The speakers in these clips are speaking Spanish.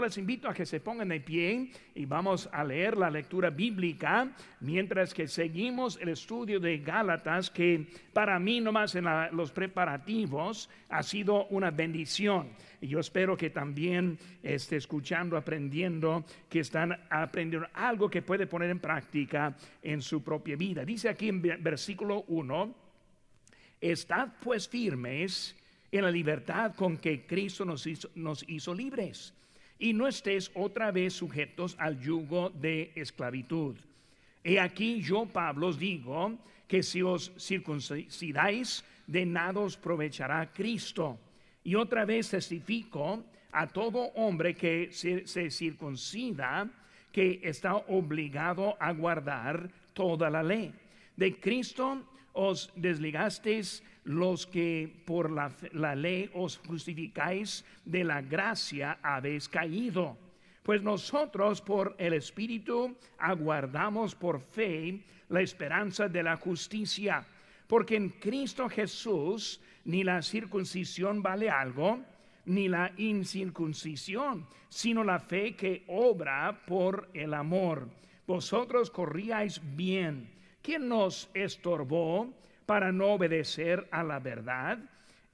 Les invito a que se pongan de pie y vamos a leer la lectura bíblica mientras que seguimos el estudio de Gálatas que para mí nomás en los preparativos ha sido una bendición. Y yo espero que también esté escuchando, aprendiendo, que están aprendiendo algo que puede poner en práctica en su propia vida. Dice aquí en versículo 1, estad pues firmes en la libertad con que Cristo nos hizo, nos hizo libres y no estés otra vez sujetos al yugo de esclavitud. He aquí yo, Pablo, os digo que si os circuncidáis, de nada os aprovechará Cristo. Y otra vez testifico a todo hombre que se circuncida que está obligado a guardar toda la ley. De Cristo os desligasteis los que por la, ley os justificáis de la gracia habéis caído. Pues nosotros por el Espíritu aguardamos por fe la esperanza de la justicia. Porque en Cristo Jesús ni la circuncisión vale algo, ni la incircuncisión, sino la fe que obra por el amor. Vosotros corríais bien. ¿Quién nos estorbó? Para no obedecer a la verdad.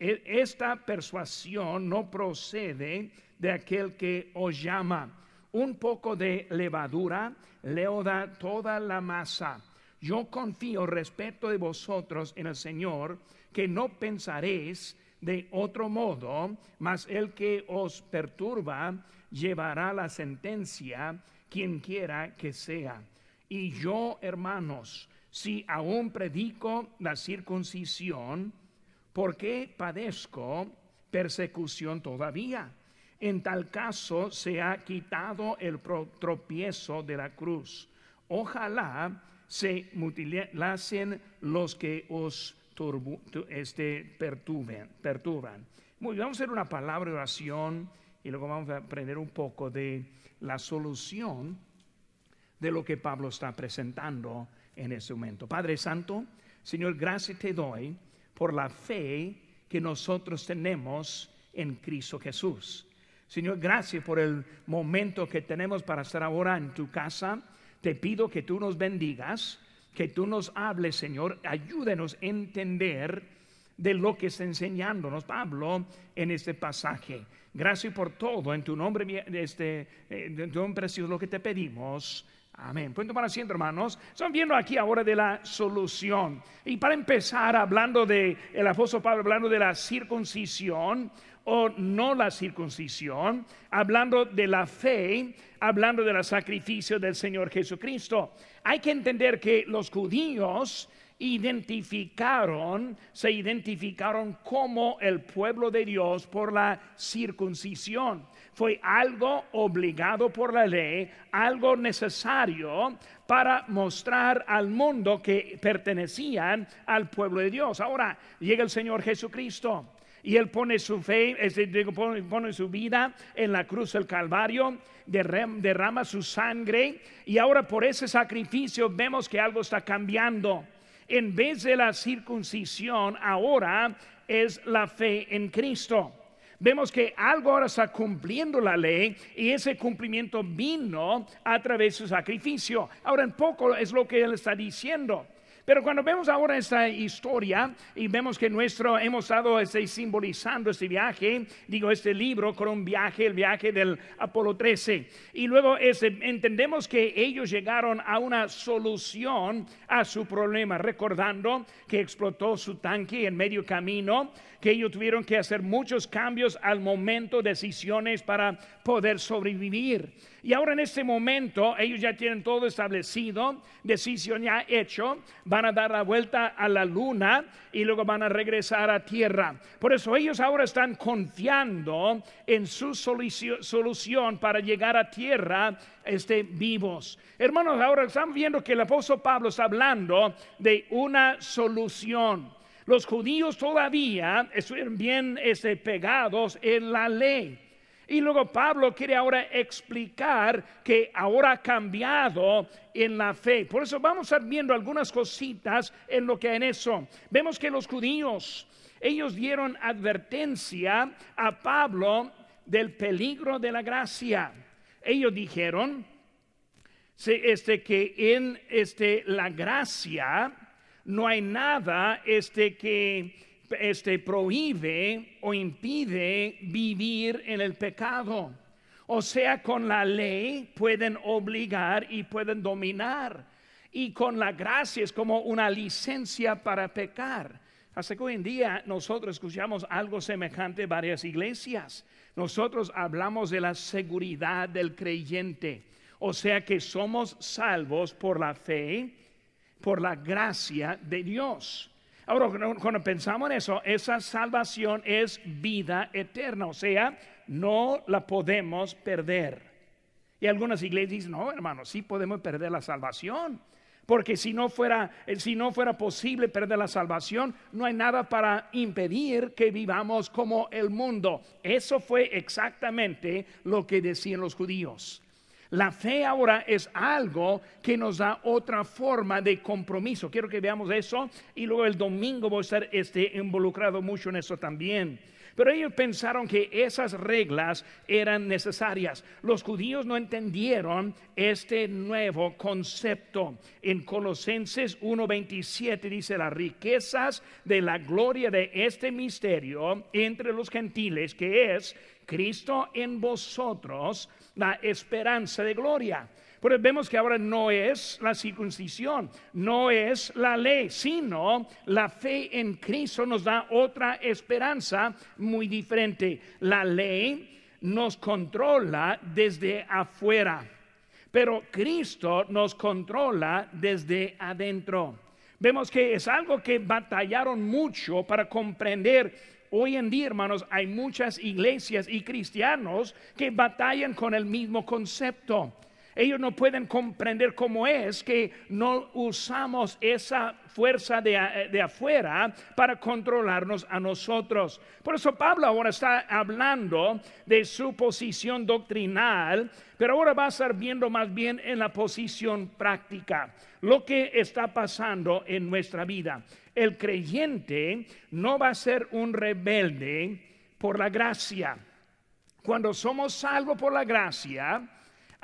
E, esta persuasión no procede de aquel que os llama. Un poco de levadura le da toda la masa. Yo confío respeto de vosotros en el Señor, que no pensaréis de otro modo, mas el que os perturba llevará la sentencia, quien quiera que sea. Y yo, hermanos, si aún predico la circuncisión, ¿por qué padezco persecución todavía? En tal caso se ha quitado el tropiezo de la cruz. Ojalá se mutilasen los que os este, perturben, perturban. Muy, vamos a hacer una palabra de oración y luego vamos a aprender un poco de la solución de lo que Pablo está presentando en ese momento. Padre Santo, Señor, gracias te doy por la fe que nosotros tenemos en Cristo Jesús. Señor, gracias por el momento que tenemos para estar ahora en tu casa. Te pido que tú nos bendigas, que tú nos hables, Señor. Ayúdenos a entender de lo que está enseñándonos Pablo en este pasaje. Gracias por todo. En tu nombre, este, eh, en tu nombre precioso, lo que te pedimos. Amén. Pueden tomar asiento, hermanos. Estamos viendo aquí ahora de la solución. Y para empezar, hablando de el apóstol Pablo, hablando de la circuncisión o no la circuncisión, hablando de la fe, hablando del sacrificio del Señor Jesucristo. Hay que entender que los judíos identificaron, se identificaron como el pueblo de Dios por la circuncisión fue algo obligado por la ley, algo necesario para mostrar al mundo que pertenecían al pueblo de Dios. Ahora llega el Señor Jesucristo y él pone su fe, pone, su vida en la cruz del Calvario, derrama su sangre y ahora por ese sacrificio vemos que algo está cambiando. En vez de la circuncisión, ahora es la fe en Cristo vemos que algo ahora está cumpliendo la ley y ese cumplimiento vino a través de su sacrificio. Ahora en poco es lo que él está diciendo. Pero cuando vemos ahora esta historia y vemos que nuestro hemos estado este, simbolizando este viaje, digo este libro con un viaje, el viaje del Apolo 13, y luego este, entendemos que ellos llegaron a una solución a su problema, recordando que explotó su tanque en medio camino, que ellos tuvieron que hacer muchos cambios al momento, decisiones para poder sobrevivir. Y ahora en este momento ellos ya tienen todo establecido, decisión ya hecho, van a dar la vuelta a la luna y luego van a regresar a tierra. Por eso ellos ahora están confiando en su solución para llegar a tierra este, vivos. Hermanos, ahora están viendo que el apóstol Pablo está hablando de una solución. Los judíos todavía estuvieron bien este, pegados en la ley. Y luego Pablo quiere ahora explicar que ahora ha cambiado en la fe. Por eso vamos a estar viendo algunas cositas en lo que en eso. Vemos que los judíos, ellos dieron advertencia a Pablo del peligro de la gracia. Ellos dijeron este, que en este, la gracia no hay nada este, que este, prohíbe o impide vivir en el pecado. O sea, con la ley pueden obligar y pueden dominar. Y con la gracia es como una licencia para pecar. Hasta que hoy en día nosotros escuchamos algo semejante en varias iglesias. Nosotros hablamos de la seguridad del creyente. O sea que somos salvos por la fe, por la gracia de Dios. Ahora, cuando pensamos en eso, esa salvación es vida eterna, o sea, no la podemos perder. Y algunas iglesias dicen, no, hermano, sí podemos perder la salvación. Porque si no fuera, si no fuera posible perder la salvación, no hay nada para impedir que vivamos como el mundo. Eso fue exactamente lo que decían los judíos. La fe ahora es algo que nos da otra forma de compromiso. Quiero que veamos eso y luego el domingo voy a estar este, involucrado mucho en eso también. Pero ellos pensaron que esas reglas eran necesarias. Los judíos no entendieron este nuevo concepto. En Colosenses 1:27 dice las riquezas de la gloria de este misterio entre los gentiles, que es Cristo en vosotros, la esperanza de gloria. Pero vemos que ahora no es la circuncisión, no es la ley, sino la fe en Cristo nos da otra esperanza muy diferente. La ley nos controla desde afuera, pero Cristo nos controla desde adentro. Vemos que es algo que batallaron mucho para comprender Hoy en día, hermanos, hay muchas iglesias y cristianos que batallan con el mismo concepto. Ellos no pueden comprender cómo es que no usamos esa fuerza de, de, afuera para controlarnos a nosotros. Por eso Pablo ahora está hablando de su posición doctrinal, pero ahora va a estar viendo más bien en la posición práctica, lo que está pasando en nuestra vida. El creyente no va a ser un rebelde por la gracia. Cuando somos salvos por la gracia,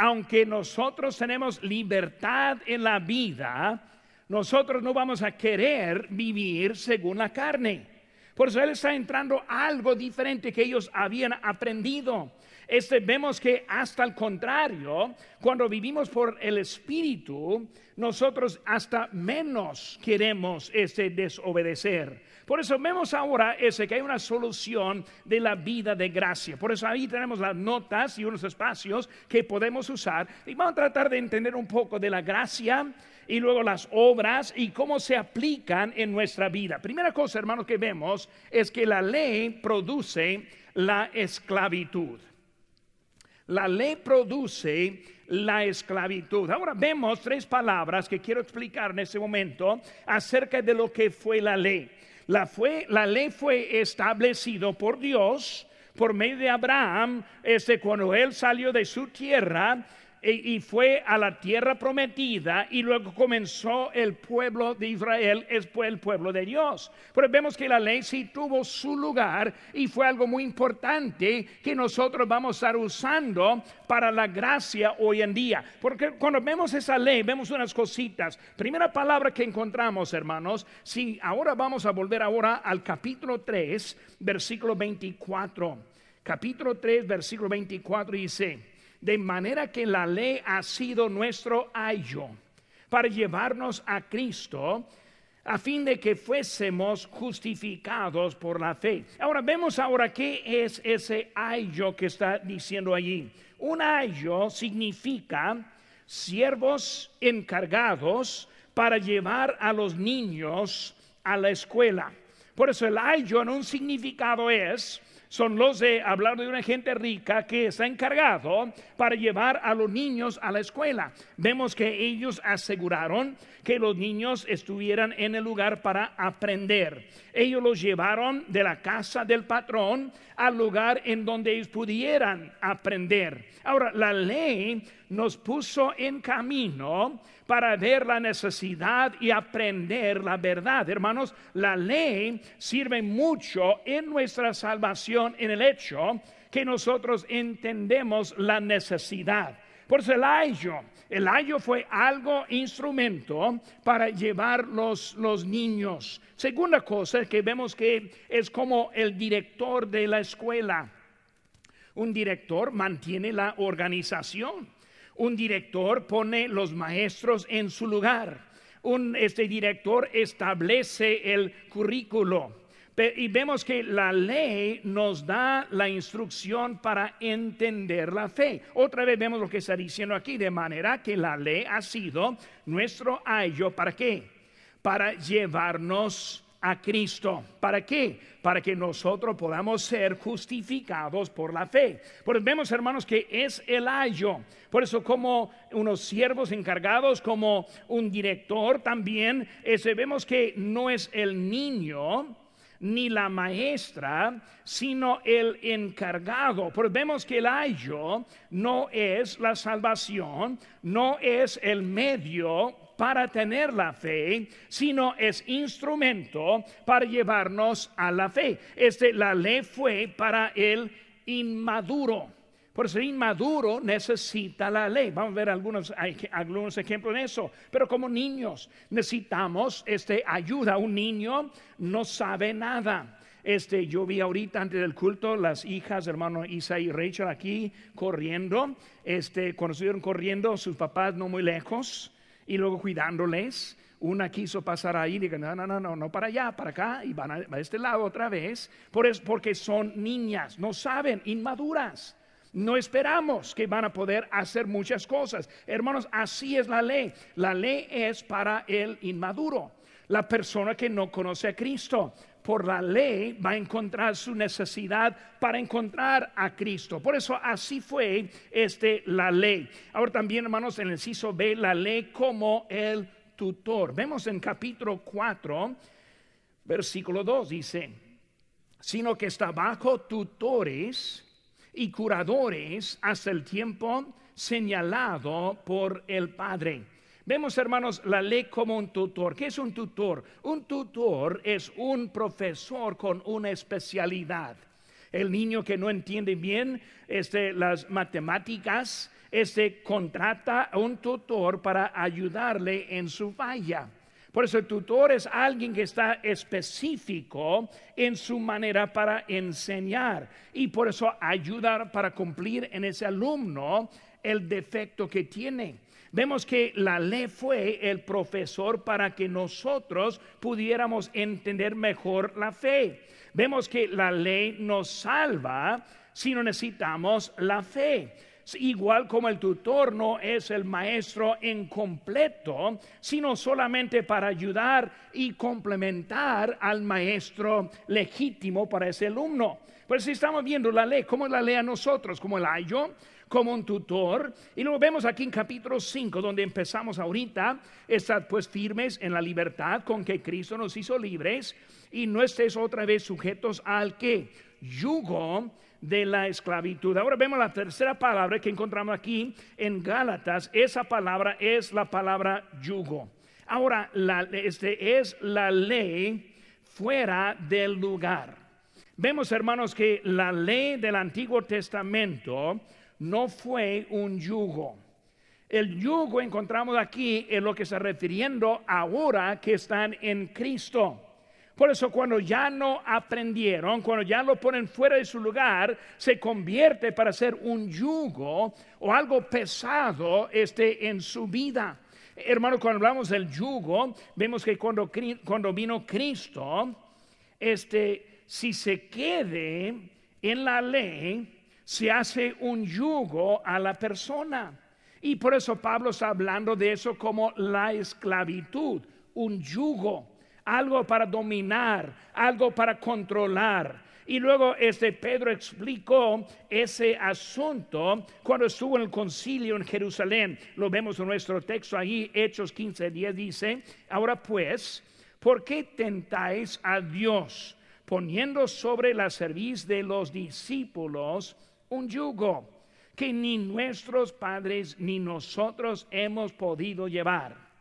aunque nosotros tenemos libertad en la vida, nosotros no vamos a querer vivir según la carne. Por eso Él está entrando algo diferente que ellos habían aprendido. Este, vemos que hasta el contrario, cuando vivimos por el Espíritu, nosotros hasta menos queremos este, desobedecer. Por eso vemos ahora ese que hay una solución de la vida de gracia. Por eso ahí tenemos las notas y unos espacios que podemos usar y vamos a tratar de entender un poco de la gracia y luego las obras y cómo se aplican en nuestra vida. Primera cosa, hermanos, que vemos es que la ley produce la esclavitud. La ley produce la esclavitud. Ahora vemos tres palabras que quiero explicar en este momento acerca de lo que fue la ley. La, fue, la ley fue establecido por Dios por medio de Abraham, este, cuando él salió de su tierra y fue a la tierra prometida y luego comenzó el pueblo de Israel, es el pueblo de Dios. Pero vemos que la ley sí tuvo su lugar y fue algo muy importante que nosotros vamos a estar usando para la gracia hoy en día. Porque cuando vemos esa ley, vemos unas cositas. Primera palabra que encontramos, hermanos, si ahora vamos a volver ahora al capítulo 3, versículo 24. Capítulo 3, versículo 24 dice, de manera que la ley ha sido nuestro ayo para llevarnos a Cristo a fin de que fuésemos justificados por la fe. Ahora vemos ahora qué es ese ayo que está diciendo allí. Un ayo significa siervos encargados para llevar a los niños a la escuela. Por eso el ayo en un significado es son los de hablar de una gente rica que está encargado para llevar a los niños a la escuela. Vemos que ellos aseguraron que los niños estuvieran en el lugar para aprender. Ellos los llevaron de la casa del patrón al lugar en donde pudieran aprender. Ahora, la ley nos puso en camino para ver la necesidad y aprender la verdad. Hermanos, la ley sirve mucho en nuestra salvación en el hecho que nosotros entendemos la necesidad. Por eso el ayo, el ayo fue algo, instrumento para llevar los, los niños. Segunda cosa que vemos que es como el director de la escuela. Un director mantiene la organización. Un director pone los maestros en su lugar. Un este director establece el currículo. Y vemos que la ley nos da la instrucción para entender la fe. Otra vez vemos lo que está diciendo aquí, de manera que la ley ha sido nuestro ayo. ¿Para qué? Para llevarnos a Cristo. ¿Para qué? Para que nosotros podamos ser justificados por la fe. Pues vemos, hermanos, que es el ayo. Por eso, como unos siervos encargados, como un director también, ese, vemos que no es el niño ni la maestra, sino el encargado. Pues vemos que el ayo no es la salvación, no es el medio para tener la fe, sino es instrumento para llevarnos a la fe. Este, la ley fue para el inmaduro. Por ser inmaduro necesita la ley. Vamos a ver algunos, algunos ejemplos de eso. Pero como niños necesitamos este, ayuda. Un niño no sabe nada. Este, yo vi ahorita antes del culto las hijas, hermano Isa y Rachel aquí corriendo. Este, cuando estuvieron corriendo, sus papás no muy lejos y luego cuidándoles. Una quiso pasar ahí dijo, no, no, no, no, no para allá, para acá, y van a, este lado otra vez, por es, porque son niñas, no saben, inmaduras. No esperamos que van a poder hacer muchas cosas. Hermanos, así es la ley. La ley es para el inmaduro, la persona que no conoce a Cristo por la ley va a encontrar su necesidad para encontrar a Cristo. Por eso así fue este la ley. Ahora también, hermanos, en el inciso B, la ley como el tutor. Vemos en capítulo 4, versículo 2 dice, sino que está bajo tutores y curadores hasta el tiempo señalado por el Padre. Vemos, hermanos, la ley como un tutor. ¿Qué es un tutor? Un tutor es un profesor con una especialidad. El niño que no entiende bien este, las matemáticas, este contrata a un tutor para ayudarle en su falla. Por eso el tutor es alguien que está específico en su manera para enseñar y por eso ayudar para cumplir en ese alumno el defecto que tiene. Vemos que la ley fue el profesor para que nosotros pudiéramos entender mejor la fe. Vemos que la ley nos salva si no necesitamos la fe. Igual como el tutor no es el maestro en completo, sino solamente para ayudar y complementar al maestro legítimo para ese alumno. Pues si estamos viendo la ley, como la ley a nosotros, como el ayo, como un tutor. Y lo vemos aquí en capítulo 5, donde empezamos ahorita, estad pues firmes en la libertad con que Cristo nos hizo libres y no estés otra vez sujetos al que yugo de la esclavitud. Ahora vemos la tercera palabra que encontramos aquí en Gálatas. Esa palabra es la palabra yugo. Ahora, la, este es la ley fuera del lugar. Vemos, hermanos, que la ley del Antiguo Testamento no fue un yugo. El yugo encontramos aquí en lo que está refiriendo ahora que están en Cristo. Por eso cuando ya no aprendieron, cuando ya lo ponen fuera de su lugar, se convierte para ser un yugo o algo pesado este, en su vida. Hermano, cuando hablamos del yugo, vemos que cuando, cuando vino Cristo, este, si se quede en la ley, se hace un yugo a la persona. Y por eso Pablo está hablando de eso como la esclavitud, un yugo, algo para dominar, algo para controlar. Y luego este Pedro explicó ese asunto cuando estuvo en el concilio en Jerusalén. Lo vemos en nuestro texto ahí, Hechos 15, 10 dice, ahora pues, ¿por qué tentáis a Dios poniendo sobre la cerviz de los discípulos un yugo que ni nuestros padres ni nosotros hemos podido llevar.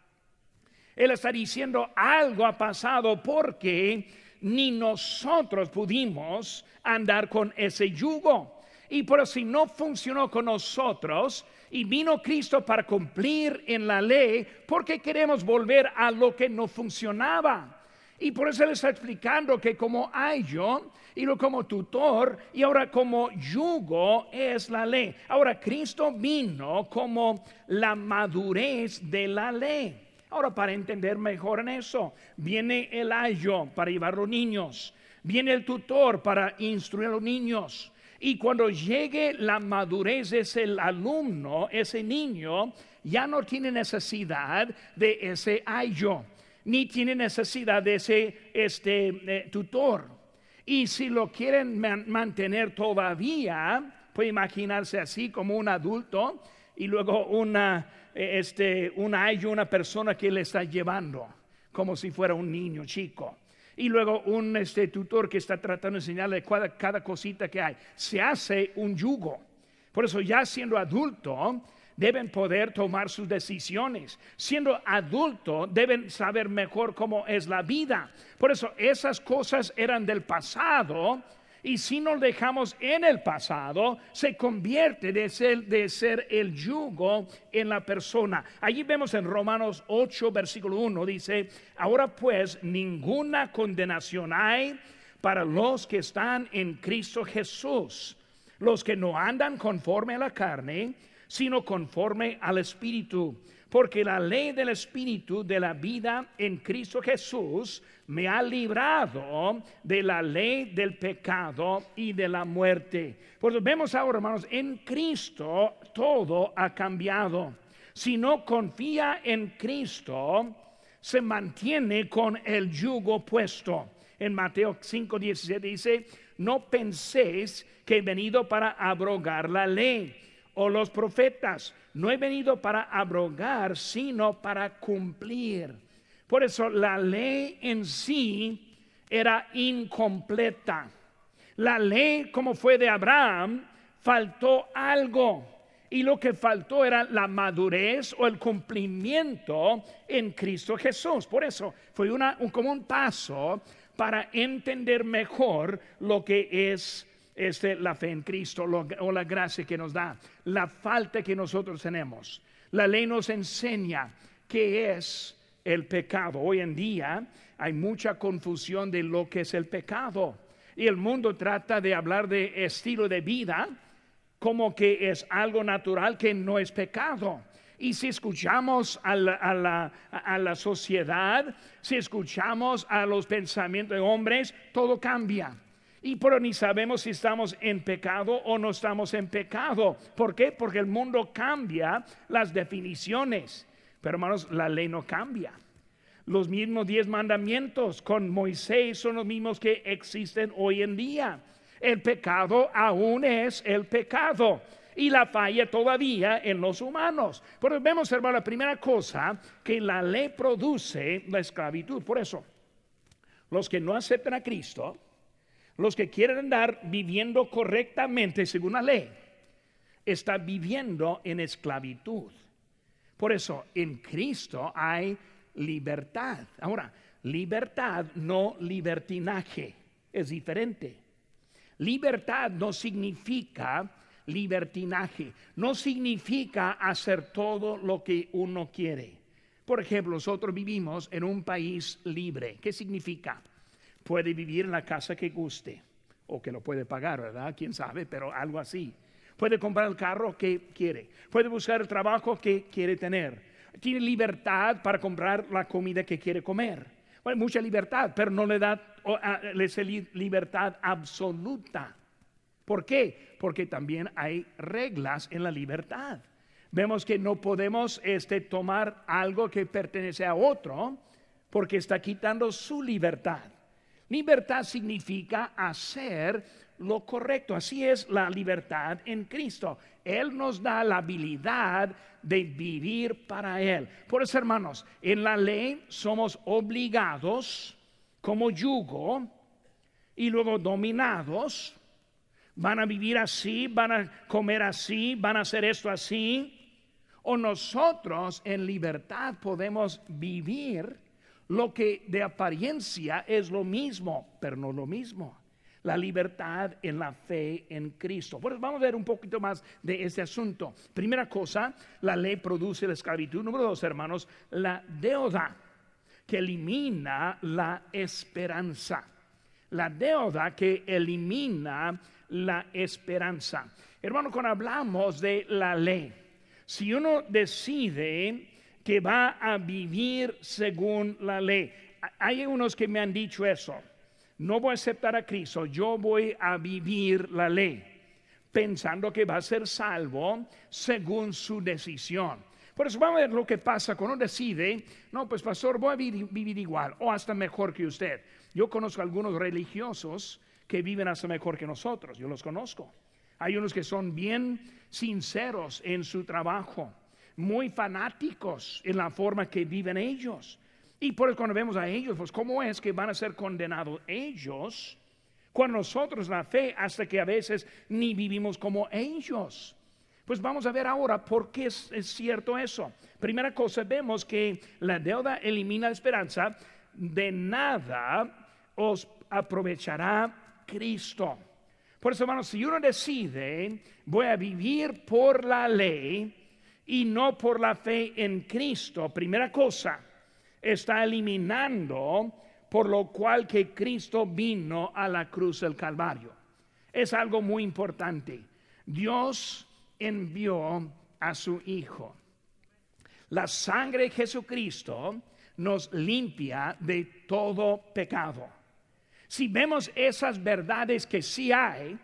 Él está diciendo algo ha pasado porque ni nosotros pudimos andar con ese yugo. Y por si no funcionó con nosotros y vino Cristo para cumplir en la ley, porque queremos volver a lo que no funcionaba. Y por eso Él está explicando que como yo y lo como tutor y ahora como yugo es la ley. Ahora Cristo vino como la madurez de la ley. Ahora para entender mejor en eso, viene el ayo para llevar a los niños, viene el tutor para instruir a los niños. Y cuando llegue la madurez es el alumno, ese niño, ya no tiene necesidad de ese ayo ni tiene necesidad de ese este, eh, tutor. Y si lo quieren mantener todavía, puede imaginarse así como un adulto y luego una, eh, este, una, una persona que le está llevando, como si fuera un niño chico. Y luego un este, tutor que está tratando de enseñarle cada, cada cosita que hay. Se hace un yugo. Por eso ya siendo adulto, deben poder tomar sus decisiones. Siendo adulto, deben saber mejor cómo es la vida. Por eso esas cosas eran del pasado. Y si nos dejamos en el pasado, se convierte de ser, de ser el yugo en la persona. Allí vemos en Romanos 8, versículo 1, dice, ahora pues ninguna condenación hay para los que están en Cristo Jesús, los que no andan conforme a la carne, sino conforme al Espíritu. Porque la ley del Espíritu de la vida en Cristo Jesús me ha librado de la ley del pecado y de la muerte. Pues vemos ahora, hermanos, en Cristo todo ha cambiado. Si no confía en Cristo, se mantiene con el yugo puesto. En Mateo 5:17 dice, no penséis que he venido para abrogar la ley o los profetas. No he venido para abrogar, sino para cumplir. Por eso la ley en sí era incompleta. La ley, como fue de Abraham, faltó algo. Y lo que faltó era la madurez o el cumplimiento en Cristo Jesús. Por eso fue una, un, como un paso para entender mejor lo que es este, la fe en Cristo o la gracia que nos da, la falta que nosotros tenemos. La ley nos enseña qué es el pecado. Hoy en día hay mucha confusión de lo que es el pecado. Y el mundo trata de hablar de estilo de vida como que es algo natural que no es pecado. Y si escuchamos a la, a la, sociedad, si escuchamos a los pensamientos de hombres, todo cambia. Y pero ni sabemos si estamos en pecado o no estamos en pecado. ¿Por qué? Porque el mundo cambia las definiciones. Pero hermanos, la ley no cambia. Los mismos diez mandamientos con Moisés son los mismos que existen hoy en día. El pecado aún es el pecado y la falla todavía en los humanos. Pero vemos, hermano, la primera cosa que la ley produce la esclavitud. Por eso, los que no aceptan a Cristo, los que quieren andar viviendo correctamente según la ley, están viviendo en esclavitud. Por eso, en Cristo hay libertad. Ahora, libertad no libertinaje, es diferente. Libertad no significa libertinaje, no significa hacer todo lo que uno quiere. Por ejemplo, nosotros vivimos en un país libre. ¿Qué significa? Puede vivir en la casa que guste o que lo puede pagar, ¿verdad? Quién sabe, pero algo así. Puede comprar el carro que quiere, puede buscar el trabajo que quiere tener, tiene libertad para comprar la comida que quiere comer. Bueno, mucha libertad, pero no le da libertad absoluta. ¿Por qué? Porque también hay reglas en la libertad. Vemos que no podemos este, tomar algo que pertenece a otro porque está quitando su libertad. Libertad significa hacer lo correcto. Así es la libertad en Cristo. Él nos da la habilidad de vivir para Él. Por eso, hermanos, en la ley somos obligados como yugo y luego dominados. Van a vivir así, van a comer así, van a hacer esto así. O nosotros en libertad podemos vivir lo que de apariencia es lo mismo, pero no lo mismo. la libertad en la fe en Cristo. Pues vamos a ver un poquito más de este asunto. Primera cosa, la ley produce la esclavitud. Número dos, hermanos, la deuda que elimina la esperanza. La deuda que elimina la esperanza. Hermano, cuando hablamos de la ley, si uno decide que va a vivir según la ley, hay unos que me han dicho eso no voy a aceptar a Cristo, yo voy a vivir la ley, pensando que va a ser salvo según su decisión. Por eso vamos a ver lo que pasa cuando decide, no, pues pastor, voy a vivir, igual o hasta mejor que usted. Yo conozco algunos religiosos que viven hasta mejor que nosotros, yo los conozco. Hay unos que son bien sinceros en su trabajo, muy fanáticos en la forma que viven ellos. Y por eso cuando vemos a ellos, pues cómo es que van a ser condenados ellos cuando nosotros la fe hasta que a veces ni vivimos como ellos. Pues vamos a ver ahora por qué es, cierto eso. Primera cosa, vemos que la deuda elimina la esperanza, de nada os aprovechará Cristo. Por eso, hermanos, si uno decide, voy a vivir por la ley y no por la fe en Cristo, primera cosa, está eliminando por lo cual que Cristo vino a la cruz del Calvario. Es algo muy importante. Dios envió a su Hijo. La sangre de Jesucristo nos limpia de todo pecado. Si vemos esas verdades que sí hay,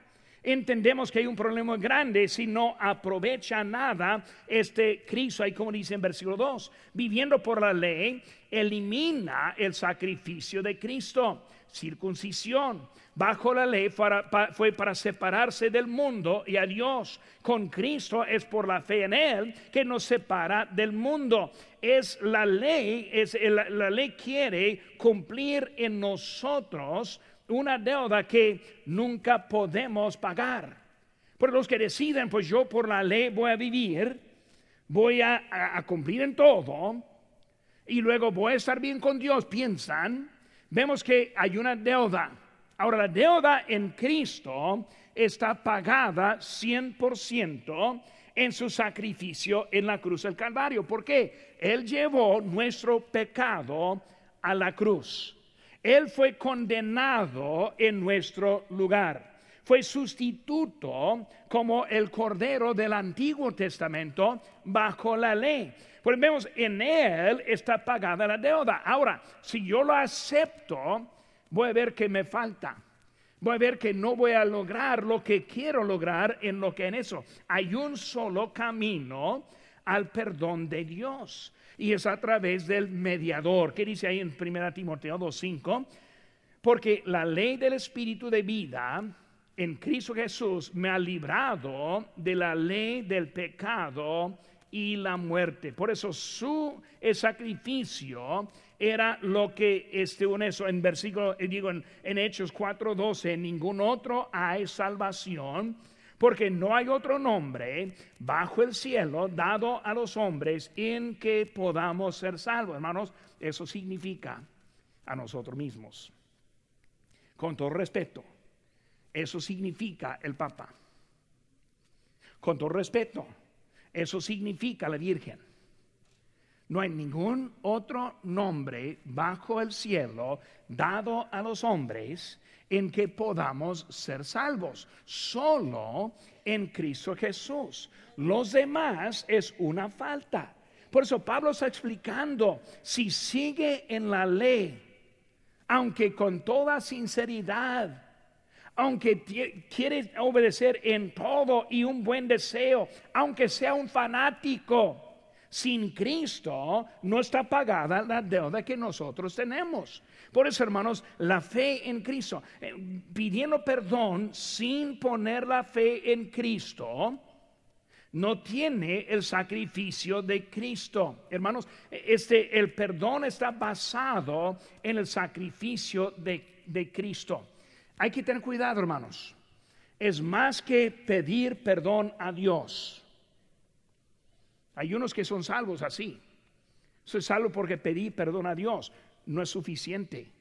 entendemos que hay un problema grande si no aprovecha nada este Cristo, ahí como dice en versículo 2, viviendo por la ley, elimina el sacrificio de Cristo, circuncisión. Bajo la ley fue para separarse del mundo y a Dios. Con Cristo es por la fe en Él que nos separa del mundo. Es la ley, es la ley quiere cumplir en nosotros una deuda que nunca podemos pagar. Por los que deciden, pues yo por la ley voy a vivir, voy a, cumplir en todo y luego voy a estar bien con Dios, piensan, vemos que hay una deuda. Ahora, la deuda en Cristo está pagada 100% en su sacrificio en la cruz del Calvario. ¿Por qué? Él llevó nuestro pecado a la cruz. Él fue condenado en nuestro lugar. Fue sustituto como el cordero del Antiguo Testamento bajo la ley. Pues vemos, en Él está pagada la deuda. Ahora, si yo lo acepto, voy a ver que me falta. Voy a ver que no voy a lograr lo que quiero lograr en lo que en eso. Hay un solo camino al perdón de Dios y es a través del mediador. ¿Qué dice ahí en 1 Timoteo 2.5? Porque la ley del Espíritu de vida en Cristo Jesús me ha librado de la ley del pecado y la muerte. Por eso su sacrificio era lo que este en eso en versículo digo en, en Hechos 4:12 ningún otro hay salvación porque no hay otro nombre bajo el cielo dado a los hombres en que podamos ser salvos. Hermanos, eso significa a nosotros mismos. Con todo respeto, eso significa el Papa. Con todo respeto, eso significa la Virgen. No hay ningún otro nombre bajo el cielo dado a los hombres en que podamos ser salvos. Solo en Cristo Jesús. Los demás es una falta. Por eso Pablo está explicando, si sigue en la ley, aunque con toda sinceridad, aunque quiere obedecer en todo y un buen deseo, aunque sea un fanático, sin Cristo no está pagada la deuda que nosotros tenemos. Por eso, hermanos, la fe en Cristo, eh, pidiendo perdón sin poner la fe en Cristo, no tiene el sacrificio de Cristo. Hermanos, este, el perdón está basado en el sacrificio de, de Cristo. Hay que tener cuidado, hermanos. Es más que pedir perdón a Dios hay unos que son salvos así. Soy salvo porque pedí perdón a Dios. No es suficiente.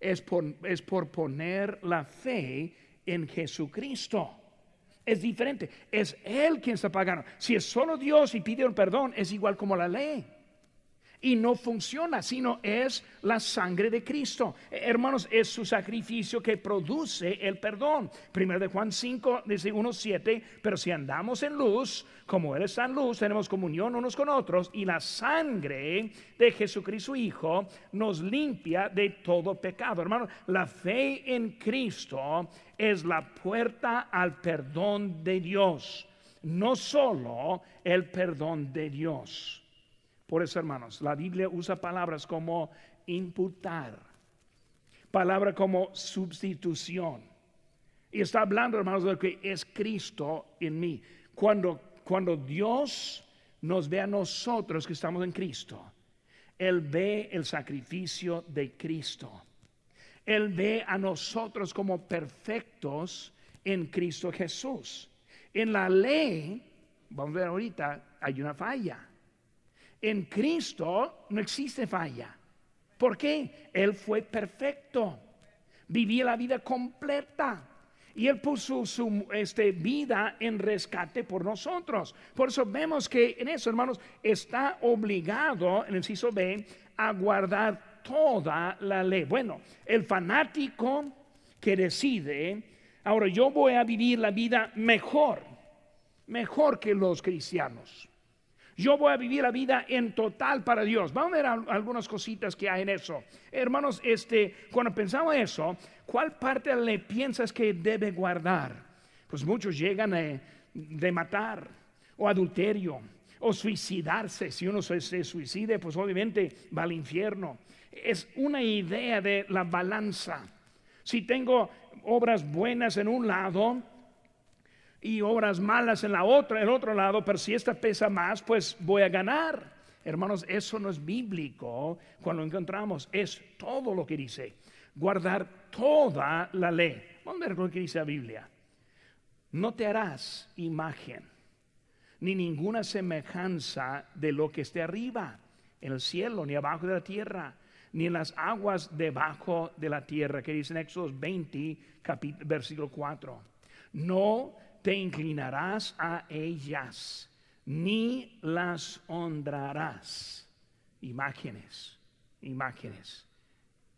es por, es por poner la fe en Jesucristo. Es diferente. Es Él quien está pagando. Si es solo Dios y pide un perdón, es igual como la ley y no funciona, sino es la sangre de Cristo. Hermanos, es su sacrificio que produce el perdón. Primero de Juan 5, dice 1, 7, pero si andamos en luz, como Él está en luz, tenemos comunión unos con otros y la sangre de Jesucristo Hijo nos limpia de todo pecado. Hermanos, la fe en Cristo es la puerta al perdón de Dios, no solo el perdón de Dios. Por eso, hermanos, la Biblia usa palabras como imputar, palabra como sustitución. Y está hablando, hermanos, de que es Cristo en mí. Cuando, cuando Dios nos ve a nosotros que estamos en Cristo, Él ve el sacrificio de Cristo. Él ve a nosotros como perfectos en Cristo Jesús. En la ley, vamos a ver ahorita, hay una falla. En Cristo no existe falla. ¿Por qué? Él fue perfecto. Vivía la vida completa. Y Él puso su este, vida en rescate por nosotros. Por eso vemos que en eso, hermanos, está obligado, en el inciso B, a guardar toda la ley. Bueno, el fanático que decide, ahora yo voy a vivir la vida mejor, mejor que los cristianos. Yo voy a vivir la vida en total para Dios. Vamos a ver algunas cositas que hay en eso. Hermanos, este, cuando pensamos eso, ¿cuál parte le piensas que debe guardar? Pues muchos llegan a, de matar o adulterio o suicidarse. Si uno se, se suicide, pues obviamente va al infierno. Es una idea de la balanza. Si tengo obras buenas en un lado, y obras malas en la otra, el otro lado, pero si esta pesa más, pues voy a ganar. Hermanos, eso no es bíblico cuando encontramos, es todo lo que dice. Guardar toda la ley. Vamos a ver lo que dice la Biblia. No te harás imagen ni ninguna semejanza de lo que esté arriba, en el cielo, ni abajo de la tierra, ni en las aguas debajo de la tierra, que dice en Éxodo 20, versículo 4. No te inclinarás a ellas, ni las honrarás. Imágenes, imágenes.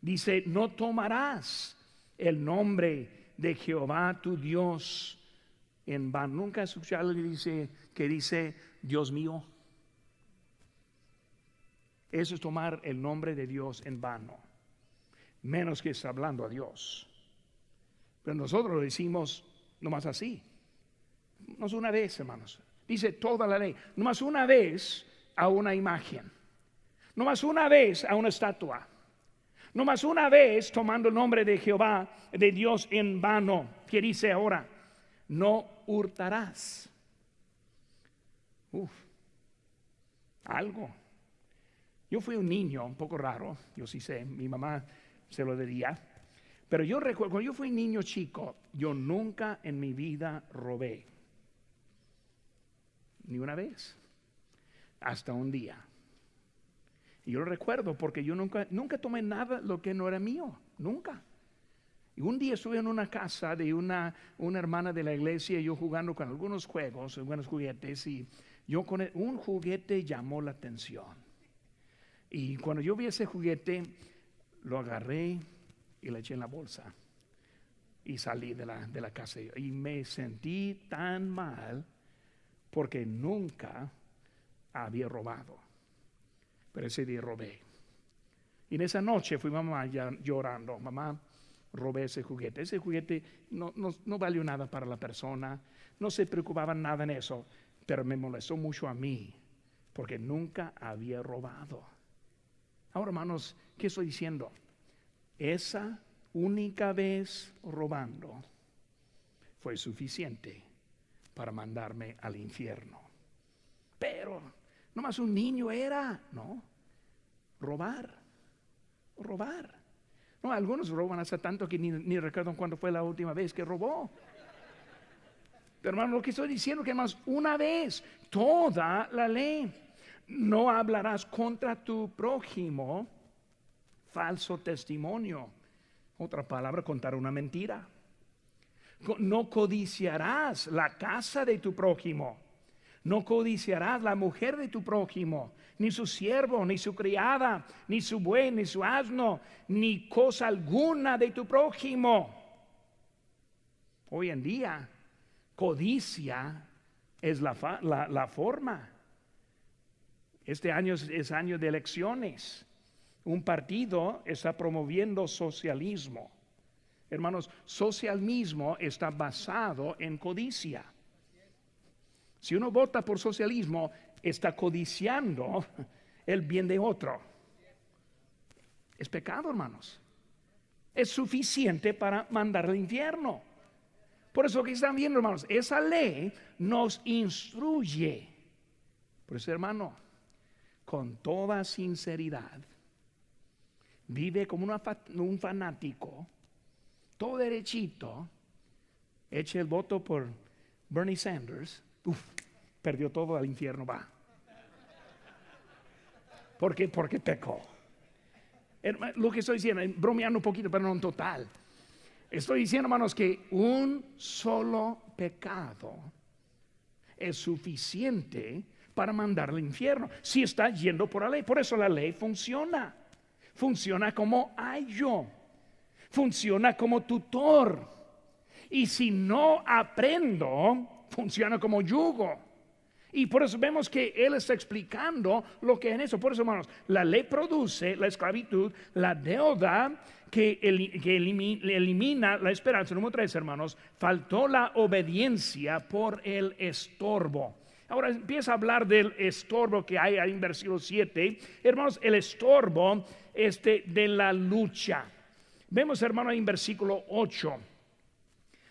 Dice, no tomarás el nombre de Jehová tu Dios en vano. Nunca he escuchado que dice, que dice Dios mío. Eso es tomar el nombre de Dios en vano. Menos que está hablando a Dios. Pero nosotros lo decimos nomás así. No es una vez, hermanos. Dice toda la ley. No más una vez a una imagen. No más una vez a una estatua. No más una vez tomando el nombre de Jehová, de Dios en vano. Que dice ahora, no hurtarás. Uf, algo. Yo fui un niño un poco raro, yo sí sé, mi mamá se lo diría. Pero yo recuerdo, cuando yo fui niño chico, yo nunca en mi vida robé ni una vez, hasta un día. Y yo lo recuerdo porque yo nunca, nunca tomé nada lo que no era mío, nunca. Y un día estuve en una casa de una, una hermana de la iglesia, yo jugando con algunos juegos, algunos juguetes, y yo con un juguete llamó la atención. Y cuando yo vi ese juguete, lo agarré y le eché en la bolsa. Y salí de la, de la casa. Y me sentí tan mal porque nunca había robado. Pero ese día robé. Y en esa noche fui mamá llorando, mamá, robé ese juguete. Ese juguete no, no, valió nada para la persona, no se preocupaba nada en eso, pero me molestó mucho a mí, porque nunca había robado. Ahora, hermanos, ¿qué estoy diciendo? Esa única vez robando fue suficiente para mandarme al infierno. Pero, no más un niño era, no, robar, robar. No, algunos roban hace tanto que ni, ni recuerdan cuándo fue la última vez que robó. Pero hermano, lo que estoy diciendo que más una vez, toda la ley, no hablarás contra tu prójimo falso testimonio. Otra palabra, contar una mentira. No codiciarás la casa de tu prójimo. No codiciarás la mujer de tu prójimo, ni su siervo, ni su criada, ni su buey, ni su asno, ni cosa alguna de tu prójimo. Hoy en día, codicia es la, forma. Este año es año de elecciones. Un partido está promoviendo socialismo. Hermanos, socialismo está basado en codicia. Si uno vota por socialismo, está codiciando el bien de otro. Es pecado, hermanos. Es suficiente para mandar al infierno. Por eso que están viendo, hermanos, esa ley nos instruye. Por eso, hermano, con toda sinceridad, vive como un fanático todo derechito, eche el voto por Bernie Sanders, uf, perdió todo al infierno, va. ¿Por qué? Porque pecó. Lo que estoy diciendo, bromeando un poquito, pero no en total. Estoy diciendo, hermanos, que un solo pecado es suficiente para mandar al infierno si está yendo por la ley. Por eso la ley funciona. Funciona como ayo funciona como tutor. Y si no aprendo, funciona como yugo. Y por eso vemos que Él está explicando lo que es eso. Por eso, hermanos, la ley produce la esclavitud, la deuda que, elimina la esperanza. Número tres, hermanos, faltó la obediencia por el estorbo. Ahora empieza a hablar del estorbo que hay en versículo 7. Hermanos, el estorbo este, de la lucha. Vemos, hermano, en versículo 8.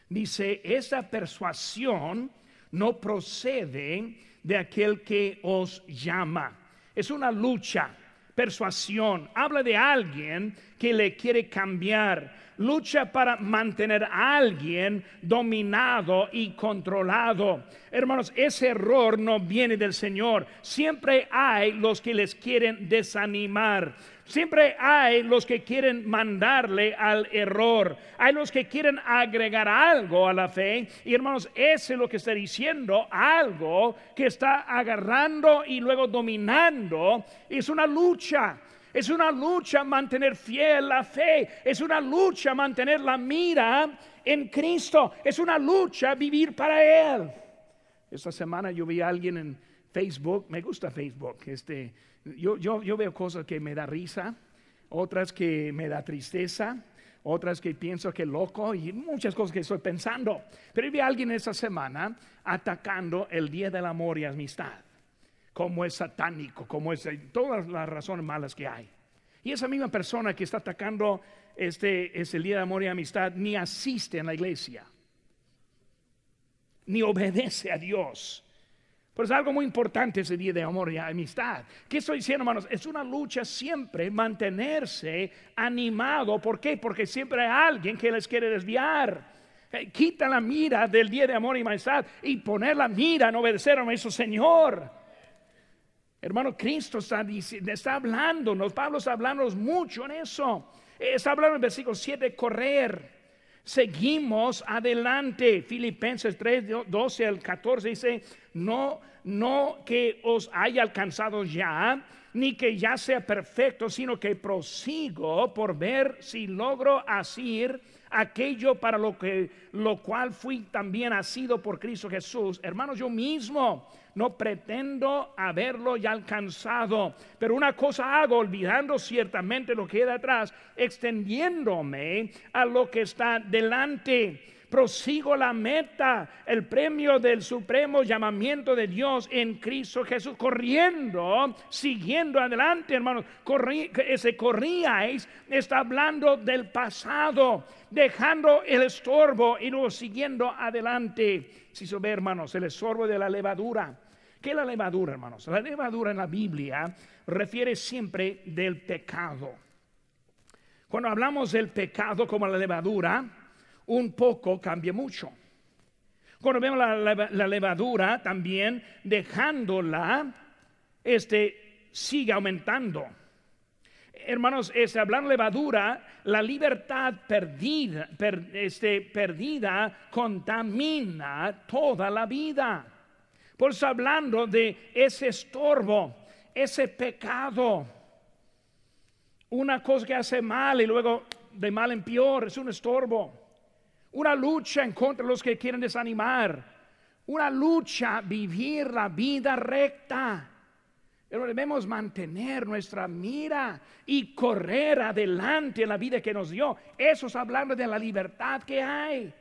Dice, esa persuasión no procede de aquel que os llama. Es una lucha, persuasión. Habla de alguien que le quiere cambiar. Lucha para mantener a alguien dominado y controlado. Hermanos, ese error no viene del Señor. Siempre hay los que les quieren desanimar Siempre hay los que quieren mandarle al error. Hay los que quieren agregar algo a la fe. Y hermanos, ese es lo que está diciendo, algo que está agarrando y luego dominando. Es una lucha. Es una lucha mantener fiel la fe. Es una lucha mantener la mira en Cristo. Es una lucha vivir para Él. Esta semana yo vi a alguien en Facebook, me gusta Facebook, este, yo, yo, veo cosas que me da risa, otras que me da tristeza, otras que pienso que loco y muchas cosas que estoy pensando. Pero vi a alguien esta semana atacando el Día del Amor y Amistad, como es satánico, como es todas las razones malas que hay. Y esa misma persona que está atacando este, es el Día de Amor y Amistad ni asiste en la iglesia, ni obedece a Dios pero es algo muy importante ese día de amor y amistad. ¿Qué estoy diciendo, hermanos? Es una lucha siempre mantenerse animado. ¿Por qué? Porque siempre hay alguien que les quiere desviar. Eh, quita la mira del día de amor y amistad y poner la mira en obedecer a nuestro Señor. Hermano, Cristo está, está hablándonos, Pablo está hablándonos mucho en eso. Está hablando en el versículo 7, correr seguimos adelante. Filipenses 3, 12 al 14 dice, no, no que os haya alcanzado ya, ni que ya sea perfecto, sino que prosigo por ver si logro asir aquello para lo que lo cual fui también asido por Cristo Jesús. Hermanos, yo mismo no pretendo haberlo ya alcanzado, pero una cosa hago, olvidando ciertamente lo que queda atrás, extendiéndome a lo que está delante prosigo la meta, el premio del supremo llamamiento de Dios en Cristo Jesús, corriendo, siguiendo adelante, hermanos. Ese corríais está hablando del pasado, dejando el estorbo y luego siguiendo adelante. Si se ve, hermanos, el estorbo de la levadura. ¿Qué es la levadura, hermanos? La levadura en la Biblia refiere siempre del pecado. Cuando hablamos del pecado como la levadura, un poco cambia mucho. Cuando vemos la, levadura también dejándola, este sigue aumentando. Hermanos, este, hablando levadura, la libertad perdida, este, perdida contamina toda la vida. Por eso hablando de ese estorbo, ese pecado, una cosa que hace mal y luego de mal en peor, es un estorbo. Una lucha en contra de los que quieren desanimar. Una lucha vivir la vida recta. Pero debemos mantener nuestra mira y correr adelante en la vida que nos dio. Eso es hablando de la libertad que hay.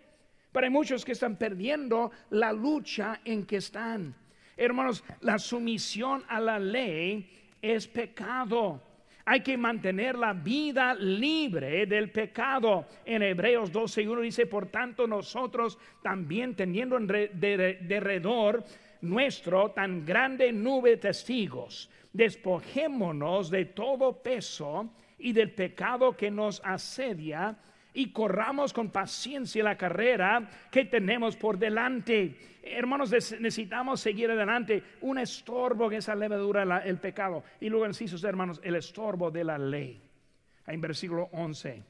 Pero hay muchos que están perdiendo la lucha en que están. Hermanos, la sumisión a la ley es pecado. Hay que mantener la vida libre del pecado. En Hebreos 12.1 dice, por tanto nosotros también teniendo de derredor nuestro tan grande nube de testigos, despojémonos de todo peso y del pecado que nos asedia y corramos con paciencia la carrera que tenemos por delante. Hermanos, necesitamos seguir adelante. Un estorbo que esa levadura, el pecado. Y luego, incisos, hermanos, el estorbo de la ley. En versículo 11.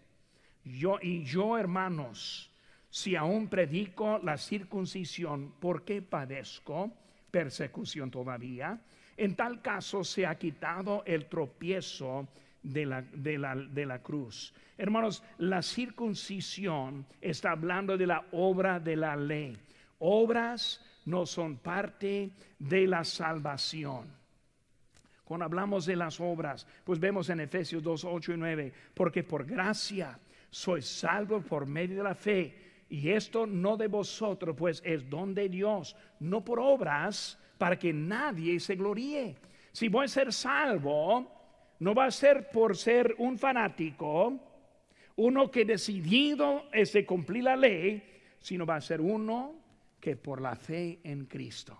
Yo y yo, hermanos, si aún predico la circuncisión, ¿por qué padezco persecución todavía? En tal caso se ha quitado el tropiezo de la, de la, de la cruz. Hermanos, la circuncisión está hablando de la obra de la ley. Obras no son parte de la salvación. Cuando hablamos de las obras, pues vemos en Efesios 2, 8 y 9, porque por gracia sois salvos por medio de la fe. Y esto no de vosotros, pues es don de Dios, no por obras, para que nadie se gloríe. Si voy a ser salvo, no va a ser por ser un fanático, uno que decidido es de cumplir la ley, sino va a ser uno que por la fe en Cristo.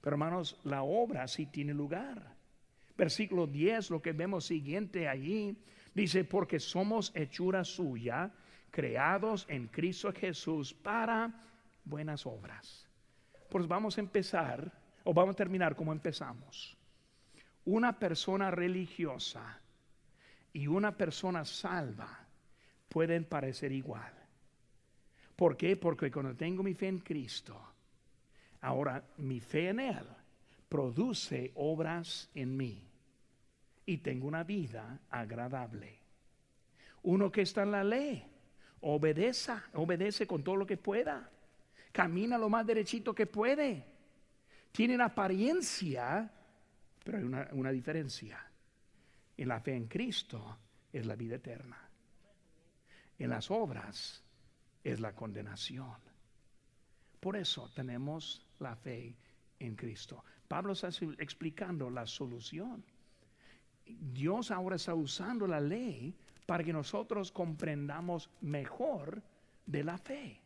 Pero hermanos, la obra sí tiene lugar. Versículo 10, lo que vemos siguiente allí, dice, porque somos hechura suya, creados en Cristo Jesús para buenas obras. Pues vamos a empezar, o vamos a terminar como empezamos una persona religiosa y una persona salva pueden parecer igual. ¿Por qué? Porque cuando tengo mi fe en Cristo, ahora mi fe en Él produce obras en mí y tengo una vida agradable. Uno que está en la ley, obedece, obedece con todo lo que pueda, camina lo más derechito que puede, tiene una apariencia pero hay una, diferencia. En la fe en Cristo es la vida eterna. En las obras es la condenación. Por eso tenemos la fe en Cristo. Pablo está explicando la solución. Dios ahora está usando la ley para que nosotros comprendamos mejor de la fe.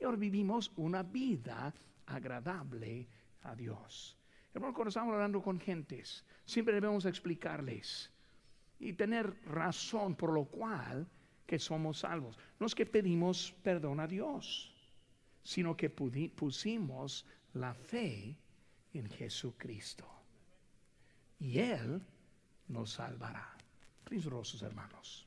Y ahora vivimos una vida agradable a Dios. Hermano, cuando estamos hablando con gentes, siempre debemos explicarles y tener razón por lo cual que somos salvos. No es que pedimos perdón a Dios, sino que pusimos la fe en Jesucristo. Y Él nos salvará. Mis hermanos.